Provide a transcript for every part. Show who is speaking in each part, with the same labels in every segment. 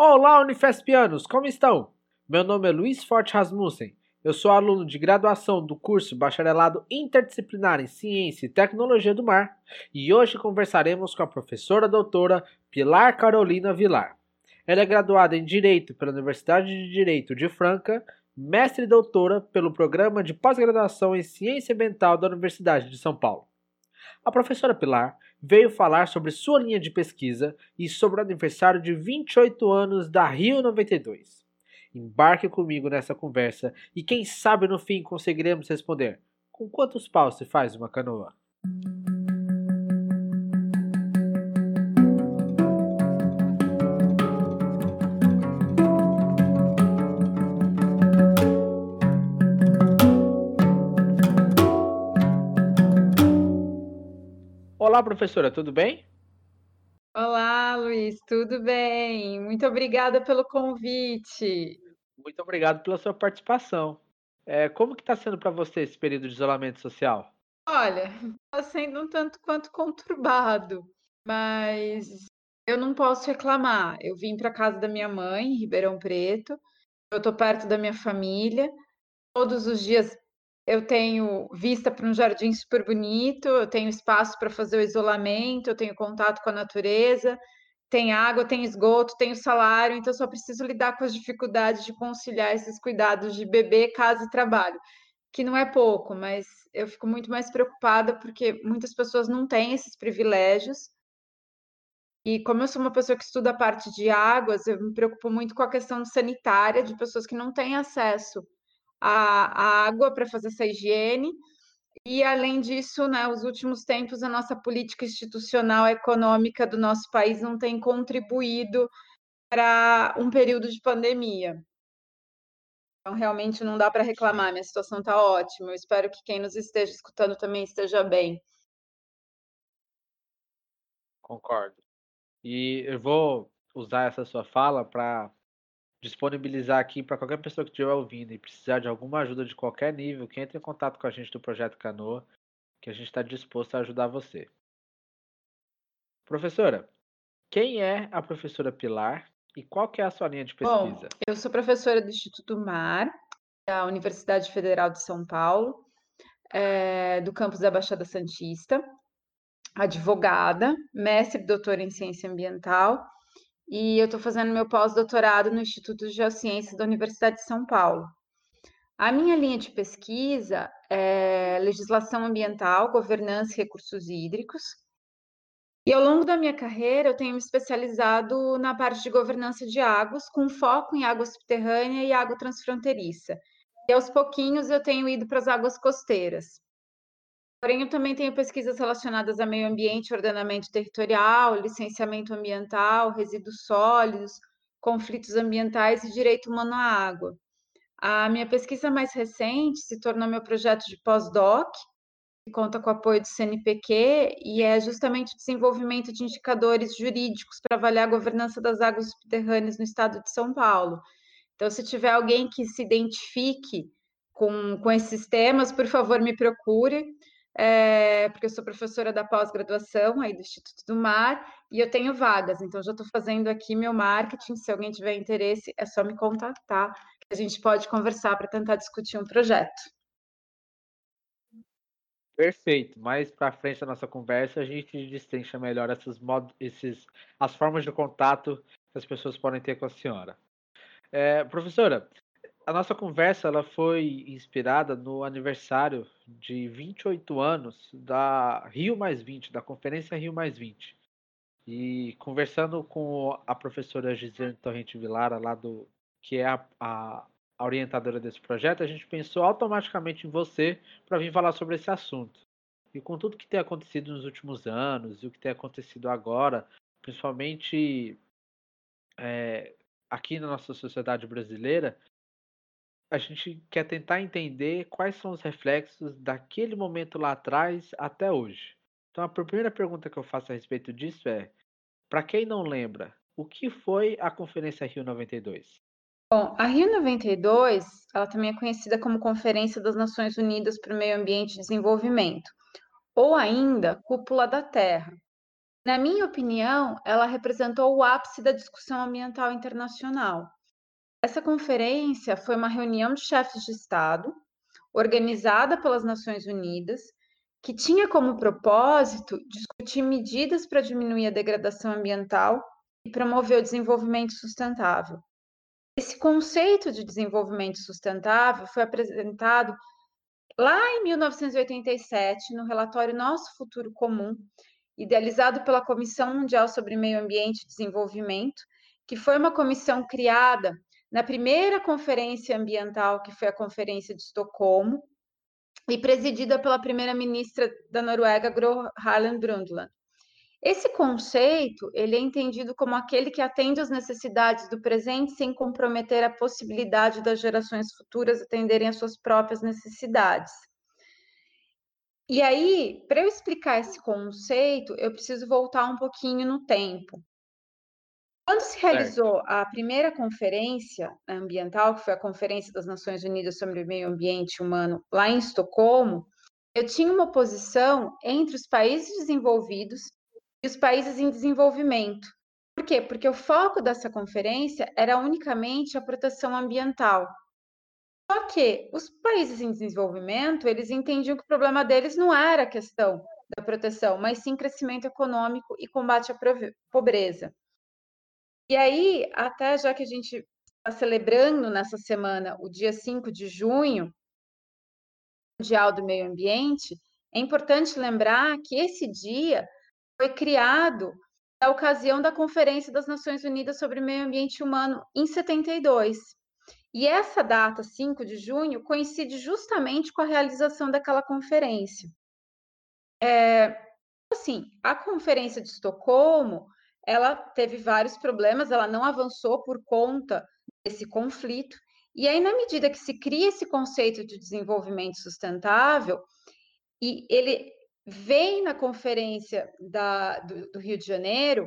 Speaker 1: Olá, Unifespianos, como estão? Meu nome é Luiz Forte Rasmussen. Eu sou aluno de graduação do curso Bacharelado Interdisciplinar em Ciência e Tecnologia do Mar e hoje conversaremos com a professora doutora Pilar Carolina Vilar. Ela é graduada em Direito pela Universidade de Direito de Franca, mestre e doutora pelo Programa de Pós-Graduação em Ciência Ambiental da Universidade de São Paulo. A professora Pilar veio falar sobre sua linha de pesquisa e sobre o aniversário de 28 anos da Rio 92. Embarque comigo nessa conversa e quem sabe no fim conseguiremos responder: com quantos paus se faz uma canoa? Olá, professora, tudo bem?
Speaker 2: Olá, Luiz, tudo bem? Muito obrigada pelo convite.
Speaker 1: Muito obrigado pela sua participação. É, como que está sendo para você esse período de isolamento social?
Speaker 2: Olha, está sendo um tanto quanto conturbado, mas eu não posso reclamar. Eu vim para casa da minha mãe, em Ribeirão Preto. Eu estou perto da minha família. Todos os dias eu tenho vista para um jardim super bonito, eu tenho espaço para fazer o isolamento, eu tenho contato com a natureza, tem água, tem esgoto, tem o salário, então só preciso lidar com as dificuldades de conciliar esses cuidados de bebê, casa e trabalho, que não é pouco, mas eu fico muito mais preocupada porque muitas pessoas não têm esses privilégios. E como eu sou uma pessoa que estuda a parte de águas, eu me preocupo muito com a questão sanitária de pessoas que não têm acesso a, a água para fazer essa higiene. E, além disso, né, os últimos tempos, a nossa política institucional econômica do nosso país não tem contribuído para um período de pandemia. Então, realmente não dá para reclamar, minha situação está ótima. Eu espero que quem nos esteja escutando também esteja bem.
Speaker 1: Concordo. E eu vou usar essa sua fala para disponibilizar aqui para qualquer pessoa que estiver ouvindo e precisar de alguma ajuda de qualquer nível, que entre em contato com a gente do Projeto Canoa, que a gente está disposto a ajudar você. Professora, quem é a professora Pilar e qual que é a sua linha de pesquisa?
Speaker 2: Bom, eu sou professora do Instituto Mar, da Universidade Federal de São Paulo, é, do campus da Baixada Santista, advogada, mestre e doutora em ciência ambiental e eu estou fazendo meu pós-doutorado no Instituto de Geociências da Universidade de São Paulo. A minha linha de pesquisa é legislação ambiental, governança e recursos hídricos. E ao longo da minha carreira, eu tenho me especializado na parte de governança de águas, com foco em água subterrânea e água transfronteiriça. E aos pouquinhos eu tenho ido para as águas costeiras. Porém, eu também tenho pesquisas relacionadas a meio ambiente, ordenamento territorial, licenciamento ambiental, resíduos sólidos, conflitos ambientais e direito humano à água. A minha pesquisa mais recente se tornou meu projeto de pós-doc, que conta com o apoio do CNPq e é justamente o desenvolvimento de indicadores jurídicos para avaliar a governança das águas subterrâneas no estado de São Paulo. Então, se tiver alguém que se identifique com, com esses temas, por favor, me procure é, porque eu sou professora da pós-graduação aí do Instituto do Mar e eu tenho vagas, então já estou fazendo aqui meu marketing. Se alguém tiver interesse, é só me contatar, que a gente pode conversar para tentar discutir um projeto.
Speaker 1: Perfeito. Mais para frente da nossa conversa, a gente destrincha melhor esses modos, esses, as formas de contato que as pessoas podem ter com a senhora. É, professora, a nossa conversa ela foi inspirada no aniversário de 28 anos da Rio Mais 20, da Conferência Rio Mais 20. E conversando com a professora Gisele Torrente Vilara, lá do, que é a, a, a orientadora desse projeto, a gente pensou automaticamente em você para vir falar sobre esse assunto. E com tudo que tem acontecido nos últimos anos e o que tem acontecido agora, principalmente é, aqui na nossa sociedade brasileira, a gente quer tentar entender quais são os reflexos daquele momento lá atrás até hoje. Então, a primeira pergunta que eu faço a respeito disso é: para quem não lembra, o que foi a Conferência Rio 92?
Speaker 2: Bom, a Rio 92, ela também é conhecida como Conferência das Nações Unidas para o Meio Ambiente e Desenvolvimento, ou ainda Cúpula da Terra. Na minha opinião, ela representou o ápice da discussão ambiental internacional. Essa conferência foi uma reunião de chefes de Estado, organizada pelas Nações Unidas, que tinha como propósito discutir medidas para diminuir a degradação ambiental e promover o desenvolvimento sustentável. Esse conceito de desenvolvimento sustentável foi apresentado lá em 1987 no relatório Nosso Futuro Comum, idealizado pela Comissão Mundial sobre Meio Ambiente e Desenvolvimento, que foi uma comissão criada na primeira conferência ambiental, que foi a Conferência de Estocolmo, e presidida pela primeira-ministra da Noruega, Gro Harlem Brundtland. Esse conceito, ele é entendido como aquele que atende às necessidades do presente sem comprometer a possibilidade das gerações futuras atenderem às suas próprias necessidades. E aí, para eu explicar esse conceito, eu preciso voltar um pouquinho no tempo. Quando se realizou a primeira conferência ambiental, que foi a Conferência das Nações Unidas sobre o Meio Ambiente Humano, lá em Estocolmo, eu tinha uma posição entre os países desenvolvidos e os países em desenvolvimento. Por quê? Porque o foco dessa conferência era unicamente a proteção ambiental. Só que os países em desenvolvimento, eles entendiam que o problema deles não era a questão da proteção, mas sim crescimento econômico e combate à pobreza. E aí, até já que a gente está celebrando nessa semana o dia 5 de junho, Mundial do Meio Ambiente, é importante lembrar que esse dia foi criado na ocasião da Conferência das Nações Unidas sobre o Meio Ambiente Humano em 72. E essa data, 5 de junho, coincide justamente com a realização daquela conferência. É, assim, a Conferência de Estocolmo ela teve vários problemas, ela não avançou por conta desse conflito. E aí, na medida que se cria esse conceito de desenvolvimento sustentável, e ele vem na conferência da, do, do Rio de Janeiro,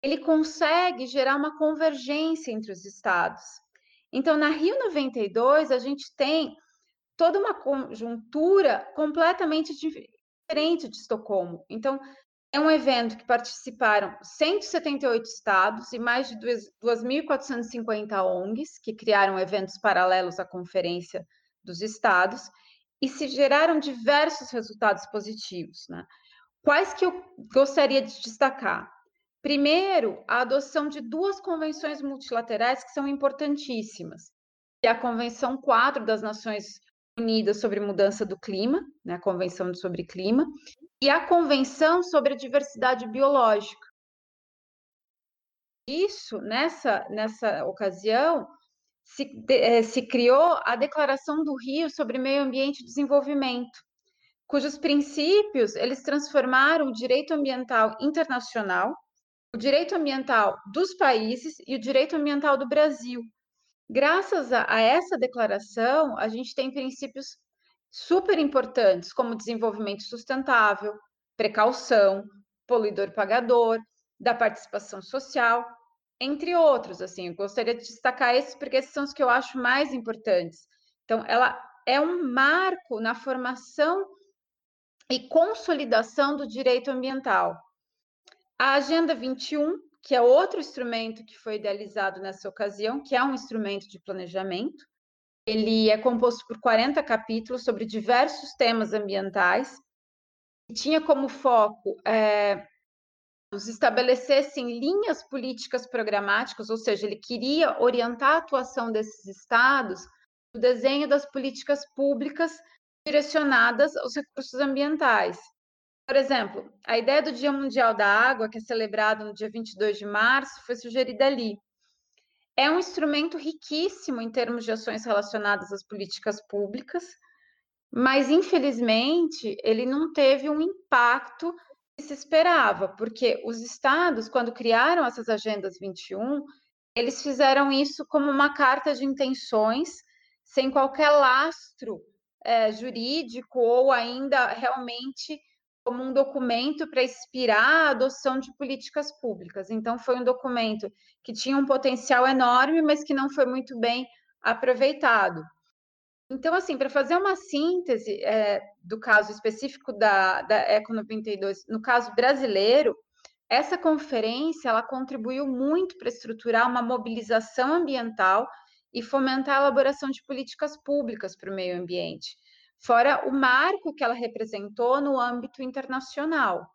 Speaker 2: ele consegue gerar uma convergência entre os estados. Então, na Rio 92, a gente tem toda uma conjuntura completamente diferente de Estocolmo. Então, é um evento que participaram 178 estados e mais de 2.450 ONGs, que criaram eventos paralelos à Conferência dos Estados, e se geraram diversos resultados positivos. Né? Quais que eu gostaria de destacar? Primeiro, a adoção de duas convenções multilaterais que são importantíssimas. É a Convenção 4 das Nações Unidas sobre Mudança do Clima, né, a Convenção sobre Clima, e a Convenção sobre a Diversidade Biológica. Isso, nessa, nessa ocasião, se, eh, se criou a Declaração do Rio sobre Meio Ambiente e Desenvolvimento, cujos princípios eles transformaram o direito ambiental internacional, o direito ambiental dos países e o direito ambiental do Brasil. Graças a, a essa declaração, a gente tem princípios super importantes, como desenvolvimento sustentável, precaução, poluidor pagador, da participação social, entre outros. Assim, eu gostaria de destacar esses porque esses são os que eu acho mais importantes. Então, ela é um marco na formação e consolidação do direito ambiental. A Agenda 21, que é outro instrumento que foi idealizado nessa ocasião, que é um instrumento de planejamento, ele é composto por 40 capítulos sobre diversos temas ambientais e tinha como foco é, os estabelecessem linhas políticas programáticas, ou seja, ele queria orientar a atuação desses estados no desenho das políticas públicas direcionadas aos recursos ambientais. Por exemplo, a ideia do Dia Mundial da Água, que é celebrado no dia 22 de março, foi sugerida ali é um instrumento riquíssimo em termos de ações relacionadas às políticas públicas, mas infelizmente ele não teve um impacto que se esperava, porque os estados, quando criaram essas agendas 21, eles fizeram isso como uma carta de intenções, sem qualquer lastro é, jurídico ou ainda realmente como um documento para inspirar a adoção de políticas públicas. Então, foi um documento que tinha um potencial enorme, mas que não foi muito bem aproveitado. Então, assim, para fazer uma síntese é, do caso específico da, da Eco 92, no caso brasileiro, essa conferência ela contribuiu muito para estruturar uma mobilização ambiental e fomentar a elaboração de políticas públicas para o meio ambiente, fora o marco que ela representou no âmbito internacional.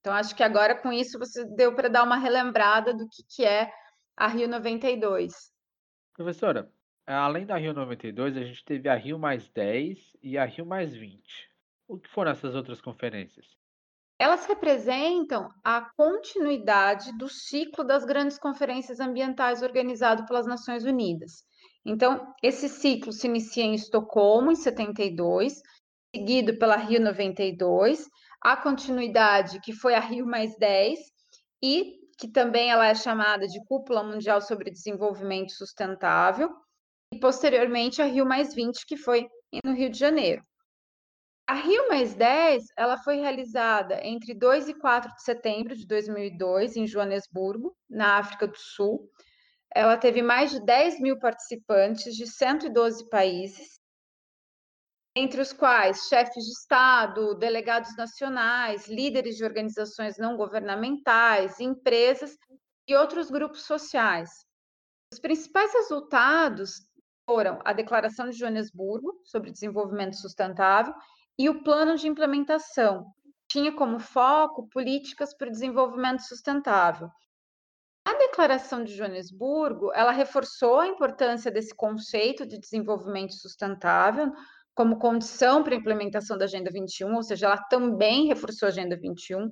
Speaker 2: Então, acho que agora com isso você deu para dar uma relembrada do que, que é a Rio 92.
Speaker 1: Professora, além da Rio 92, a gente teve a Rio mais 10 e a Rio mais 20. O que foram essas outras conferências?
Speaker 2: Elas representam a continuidade do ciclo das grandes conferências ambientais organizado pelas Nações Unidas. Então, esse ciclo se inicia em Estocolmo, em 72, seguido pela Rio 92, a continuidade, que foi a Rio mais 10, e que também ela é chamada de Cúpula Mundial sobre Desenvolvimento Sustentável, e posteriormente a Rio mais 20, que foi no Rio de Janeiro. A Rio mais 10, ela foi realizada entre 2 e 4 de setembro de 2002, em Joanesburgo, na África do Sul. Ela teve mais de 10 mil participantes de 112 países entre os quais chefes de Estado, delegados nacionais, líderes de organizações não governamentais, empresas e outros grupos sociais. Os principais resultados foram a Declaração de Joanesburgo sobre Desenvolvimento Sustentável e o Plano de Implementação. Tinha como foco políticas para o desenvolvimento sustentável. Declaração de Joanesburgo, ela reforçou a importância desse conceito de desenvolvimento sustentável como condição para a implementação da Agenda 21, ou seja, ela também reforçou a Agenda 21,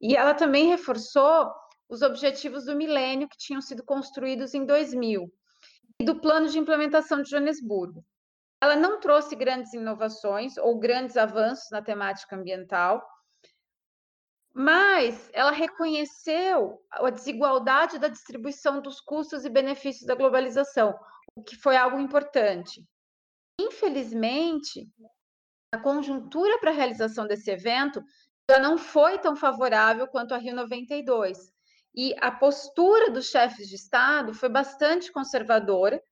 Speaker 2: e ela também reforçou os objetivos do milênio que tinham sido construídos em 2000, e do plano de implementação de Joanesburgo. Ela não trouxe grandes inovações ou grandes avanços na temática ambiental, mas ela reconheceu a desigualdade da distribuição dos custos e benefícios da globalização, o que foi algo importante. Infelizmente, a conjuntura para a realização desse evento já não foi tão favorável quanto a Rio 92. E a postura dos chefes de Estado foi bastante conservadora,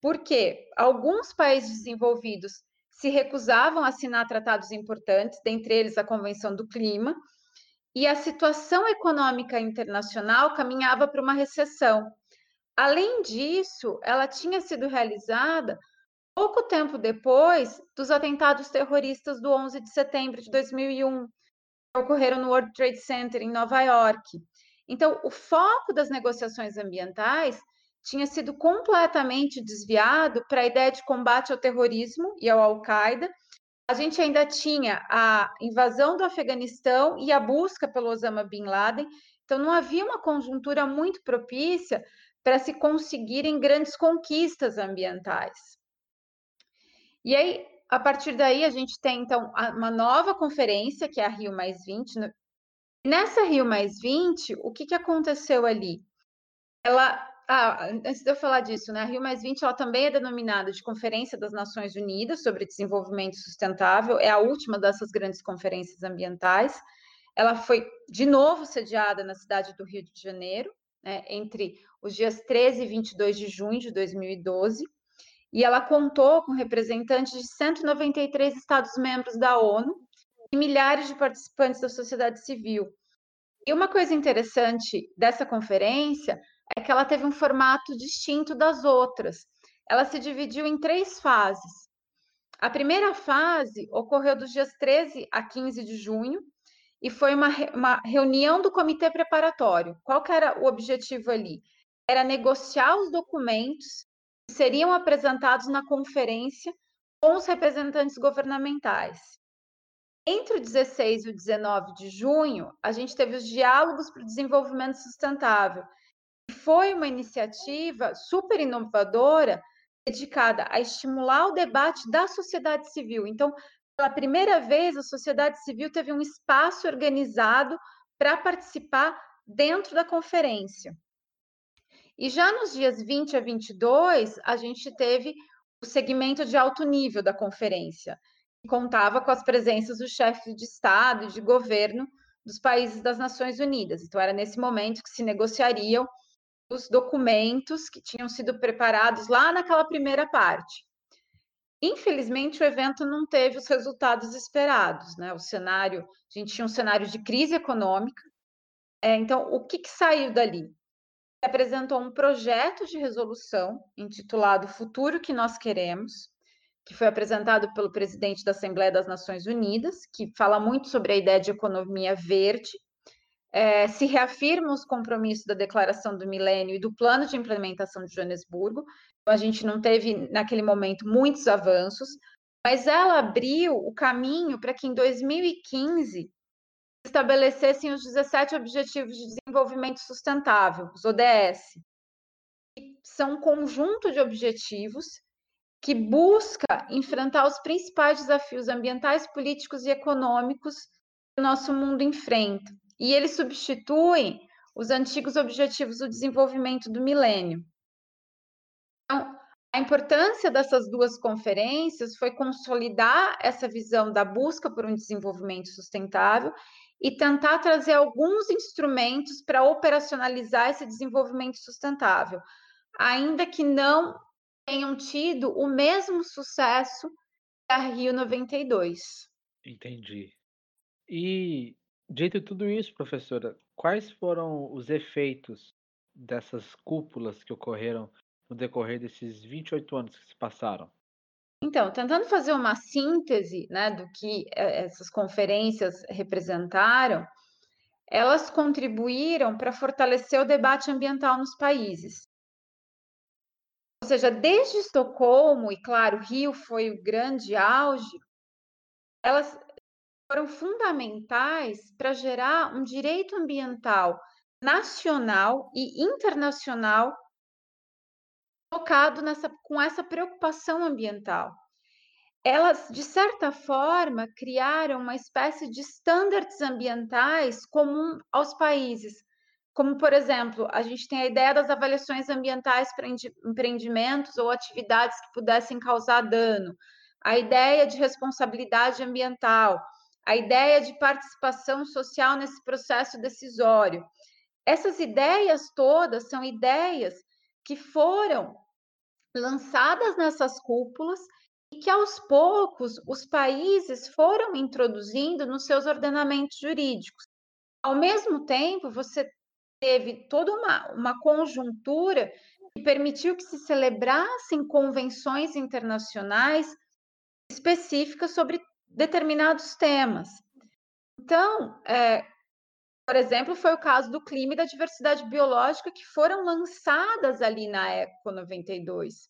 Speaker 2: porque alguns países desenvolvidos se recusavam a assinar tratados importantes, dentre eles a Convenção do Clima, e a situação econômica internacional caminhava para uma recessão. Além disso, ela tinha sido realizada pouco tempo depois dos atentados terroristas do 11 de setembro de 2001, que ocorreram no World Trade Center em Nova York. Então, o foco das negociações ambientais tinha sido completamente desviado para a ideia de combate ao terrorismo e ao Al-Qaeda. A gente ainda tinha a invasão do Afeganistão e a busca pelo Osama Bin Laden, então não havia uma conjuntura muito propícia para se conseguirem grandes conquistas ambientais. E aí, a partir daí, a gente tem, então, uma nova conferência, que é a Rio Mais 20. Né? Nessa Rio Mais 20, o que, que aconteceu ali? Ela, ah, antes de eu falar disso, né, a Rio Mais 20 ela também é denominada de Conferência das Nações Unidas sobre Desenvolvimento Sustentável, é a última dessas grandes conferências ambientais. Ela foi, de novo, sediada na cidade do Rio de Janeiro, né, entre os dias 13 e 22 de junho de 2012 e ela contou com representantes de 193 Estados-membros da ONU e milhares de participantes da sociedade civil. E uma coisa interessante dessa conferência é que ela teve um formato distinto das outras. Ela se dividiu em três fases. A primeira fase ocorreu dos dias 13 a 15 de junho e foi uma, uma reunião do comitê preparatório. Qual era o objetivo ali? Era negociar os documentos seriam apresentados na conferência com os representantes governamentais. Entre o 16 e o 19 de junho, a gente teve os diálogos para o desenvolvimento sustentável. Foi uma iniciativa super inovadora dedicada a estimular o debate da sociedade civil. Então, pela primeira vez, a sociedade civil teve um espaço organizado para participar dentro da conferência. E já nos dias 20 a 22, a gente teve o segmento de alto nível da conferência, que contava com as presenças dos chefes de Estado e de governo dos países das Nações Unidas. Então, era nesse momento que se negociariam os documentos que tinham sido preparados lá naquela primeira parte. Infelizmente, o evento não teve os resultados esperados. Né? O cenário, a gente tinha um cenário de crise econômica, É, então, o que, que saiu dali? apresentou um projeto de resolução intitulado Futuro que Nós Queremos, que foi apresentado pelo presidente da Assembleia das Nações Unidas, que fala muito sobre a ideia de economia verde, é, se reafirma os compromissos da Declaração do Milênio e do Plano de Implementação de Joanesburgo. Então, a gente não teve, naquele momento, muitos avanços, mas ela abriu o caminho para que em 2015 estabelecessem os 17 Objetivos de Desenvolvimento Sustentável, os ODS. São um conjunto de objetivos que busca enfrentar os principais desafios ambientais, políticos e econômicos que o nosso mundo enfrenta. E eles substituem os antigos Objetivos do Desenvolvimento do Milênio. Então, a importância dessas duas conferências foi consolidar essa visão da busca por um desenvolvimento sustentável e tentar trazer alguns instrumentos para operacionalizar esse desenvolvimento sustentável, ainda que não tenham tido o mesmo sucesso da Rio 92.
Speaker 1: Entendi. E, dito tudo isso, professora, quais foram os efeitos dessas cúpulas que ocorreram no decorrer desses 28 anos que se passaram?
Speaker 2: Então, tentando fazer uma síntese né, do que eh, essas conferências representaram, elas contribuíram para fortalecer o debate ambiental nos países. Ou seja, desde Estocolmo, e claro, Rio foi o grande auge, elas foram fundamentais para gerar um direito ambiental nacional e internacional focado nessa, com essa preocupação ambiental. Elas, de certa forma, criaram uma espécie de estándares ambientais comum aos países, como, por exemplo, a gente tem a ideia das avaliações ambientais para empreendimentos ou atividades que pudessem causar dano, a ideia de responsabilidade ambiental, a ideia de participação social nesse processo decisório. Essas ideias todas são ideias que foram lançadas nessas cúpulas e que aos poucos os países foram introduzindo nos seus ordenamentos jurídicos. Ao mesmo tempo, você teve toda uma, uma conjuntura que permitiu que se celebrassem convenções internacionais específicas sobre determinados temas. Então, é, por exemplo, foi o caso do clima e da diversidade biológica que foram lançadas ali na Eco 92.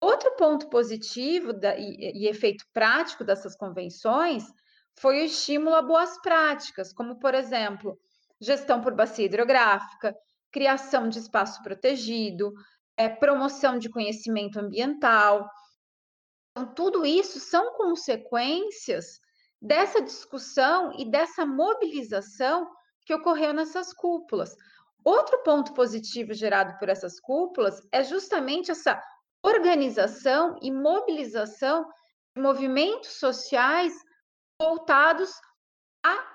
Speaker 2: Outro ponto positivo da, e, e efeito prático dessas convenções foi o estímulo a boas práticas, como, por exemplo, gestão por bacia hidrográfica, criação de espaço protegido, é, promoção de conhecimento ambiental. Então, tudo isso são consequências dessa discussão e dessa mobilização que ocorreu nessas cúpulas. Outro ponto positivo gerado por essas cúpulas é justamente essa organização e mobilização de movimentos sociais voltados à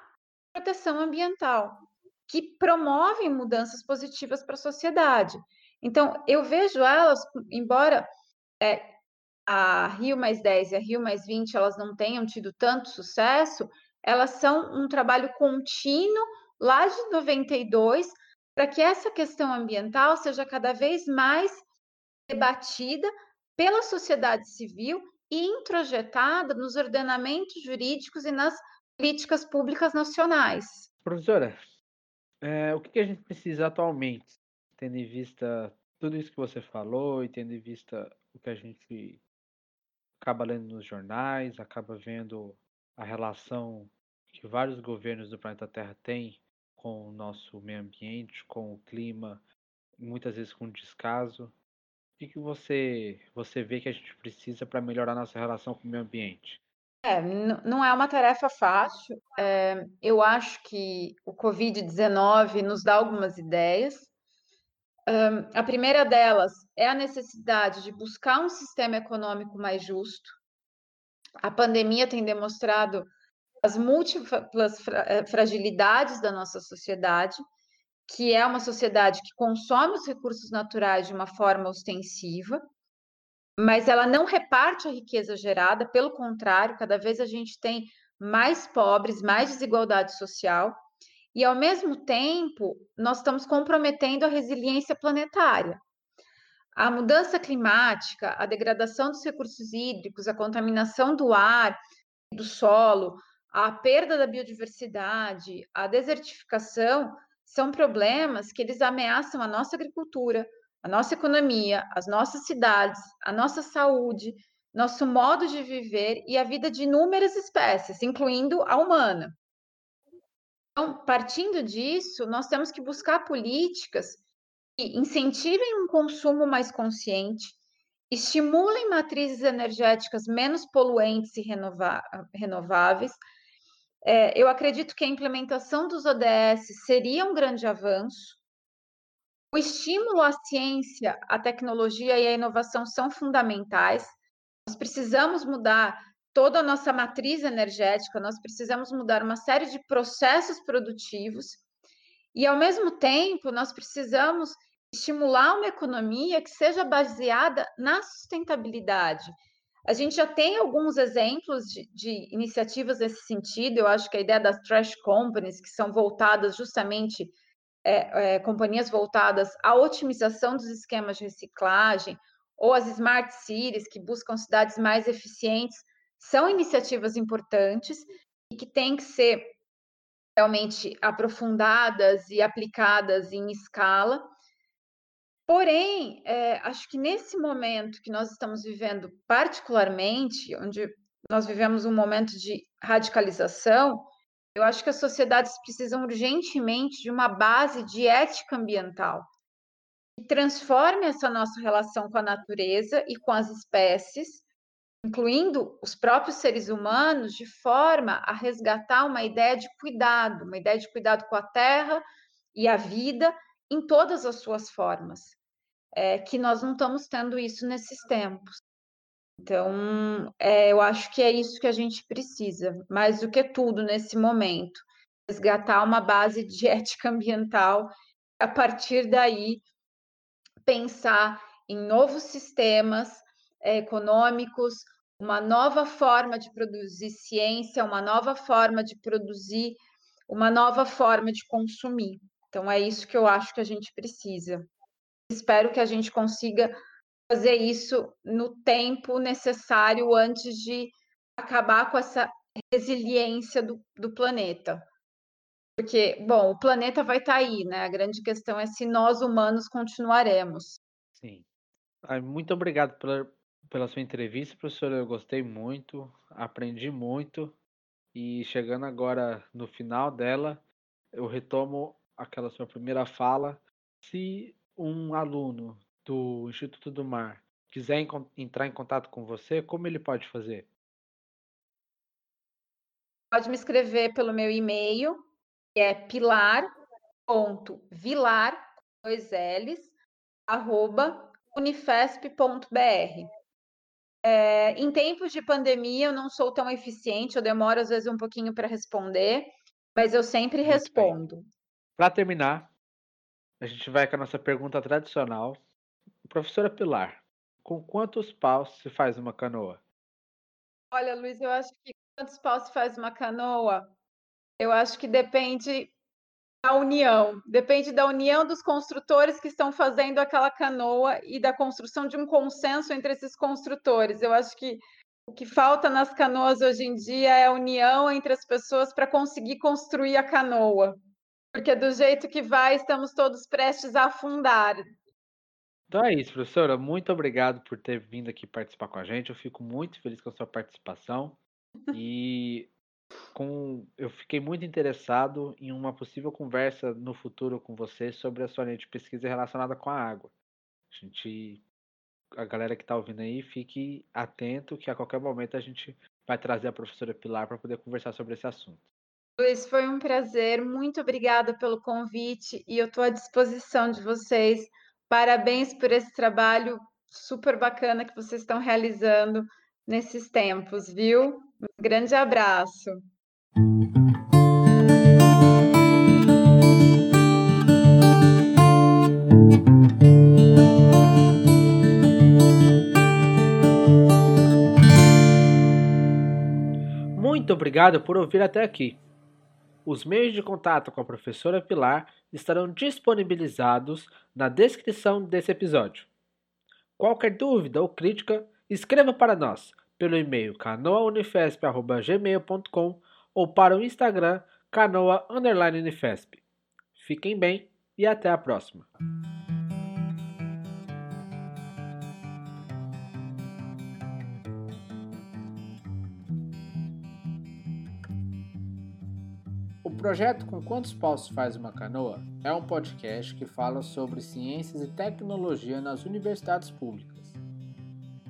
Speaker 2: proteção ambiental, que promovem mudanças positivas para a sociedade. Então, eu vejo elas, embora é, a Rio mais 10 e a Rio mais 20 elas não tenham tido tanto sucesso, elas são um trabalho contínuo lá de 92, para que essa questão ambiental seja cada vez mais debatida pela sociedade civil e introjetada nos ordenamentos jurídicos e nas políticas públicas nacionais.
Speaker 1: Professora, é, o que a gente precisa atualmente, tendo em vista tudo isso que você falou e tendo em vista o que a gente acaba lendo nos jornais, acaba vendo a relação que vários governos do planeta Terra têm com o nosso meio ambiente, com o clima, muitas vezes com descaso. O que, você, você vê que a gente precisa para melhorar nossa relação com o meio ambiente?
Speaker 2: É, não é uma tarefa fácil. É, eu acho que o Covid-19 nos dá algumas ideias. Um, a primeira delas é a necessidade de buscar um sistema econômico mais justo. A pandemia tem demonstrado as múltiplas eh, fragilidades da nossa sociedade, que é uma sociedade que consome os recursos naturais de uma forma ostensiva, mas ela não reparte a riqueza gerada, pelo contrário, cada vez a gente tem mais pobres, mais desigualdade social. E, ao mesmo tempo, nós estamos comprometendo a resiliência planetária. A mudança climática, a degradação dos recursos hídricos, a contaminação do ar do solo, a perda da biodiversidade, a desertificação são problemas que eles ameaçam a nossa agricultura, a nossa economia, as nossas cidades, a nossa saúde, nosso modo de viver e a vida de inúmeras espécies, incluindo a humana. Então, partindo disso, nós temos que buscar políticas que incentivem um consumo mais consciente, estimulem matrizes energéticas menos poluentes e renováveis. É, eu acredito que a implementação dos ODS seria um grande avanço. O estímulo à ciência, à tecnologia e à inovação são fundamentais. Nós precisamos mudar toda a nossa matriz energética, nós precisamos mudar uma série de processos produtivos e, ao mesmo tempo, nós precisamos estimular uma economia que seja baseada na sustentabilidade. A gente já tem alguns exemplos de, de, iniciativas nesse sentido. Eu acho que a ideia das trash companies, que são voltadas justamente, é, é, companhias voltadas à otimização dos esquemas de reciclagem, ou as smart cities, que buscam cidades mais eficientes, são iniciativas importantes e que têm que ser realmente aprofundadas e aplicadas em escala. Porém, é, acho que nesse momento que nós estamos vivendo, particularmente, onde nós vivemos um momento de radicalização, eu acho que as sociedades precisam urgentemente de uma base de ética ambiental que transforme essa nossa relação com a natureza e com as espécies incluindo os próprios seres humanos, de forma a resgatar uma ideia de cuidado, uma ideia de cuidado com a terra e a vida em todas as suas formas, é, que nós não estamos tendo isso nesses tempos. Então, é, eu acho que é isso que a gente precisa, mais do que tudo nesse momento, resgatar uma base de ética ambiental, a partir daí pensar em novos sistemas econômicos, uma nova forma de produzir ciência, uma nova forma de produzir, uma nova forma de consumir. Então, é isso que eu acho que a gente precisa. Espero que a gente consiga fazer isso no tempo necessário antes de acabar com essa resiliência do, do planeta. Porque, bom, o planeta vai estar tá aí, né? A grande questão é se nós humanos continuaremos.
Speaker 1: Sim. Muito obrigado pela, pela sua entrevista, professora. Eu gostei muito, aprendi muito. E chegando agora no final dela, eu retomo aquela sua primeira fala. Se um aluno do Instituto do Mar quiser entrar em contato com você, como ele pode fazer?
Speaker 2: Pode me escrever pelo meu e-mail, que é pilar.vilar, dois L's, arroba unifesp.br. É, em tempos de pandemia, eu não sou tão eficiente, eu demoro às vezes um pouquinho para responder, mas eu sempre Muito respondo.
Speaker 1: Para terminar, a gente vai com a nossa pergunta tradicional. Professora Pilar, com quantos paus se faz uma canoa?
Speaker 2: Olha, Luiz, eu acho que quantos paus se faz uma canoa? Eu acho que depende a união, depende da união dos construtores que estão fazendo aquela canoa e da construção de um consenso entre esses construtores. Eu acho que o que falta nas canoas hoje em dia é a união entre as pessoas para conseguir construir a canoa. Porque do jeito que vai, estamos todos prestes a afundar.
Speaker 1: Então é isso, professora. Muito obrigado por ter vindo aqui participar com a gente. Eu fico muito feliz com a sua participação. E com eu fiquei muito interessado em uma possível conversa no futuro com você sobre a sua linha de pesquisa relacionada com a água. A gente a galera que está ouvindo aí, fique atento que a qualquer momento a gente vai trazer a professora Pilar para poder conversar sobre esse assunto.
Speaker 2: Luiz, foi um prazer. Muito obrigada pelo convite e eu estou à disposição de vocês. Parabéns por esse trabalho super bacana que vocês estão realizando nesses tempos, viu? Um grande abraço.
Speaker 1: Muito obrigado por ouvir até aqui. Os meios de contato com a professora Pilar estarão disponibilizados na descrição desse episódio. Qualquer dúvida ou crítica, escreva para nós pelo e-mail canoaunifesp.gmail.com ou para o Instagram canoa_unifesp. Fiquem bem e até a próxima! O projeto Com Quantos Paus Faz Uma Canoa é um podcast que fala sobre ciências e tecnologia nas universidades públicas.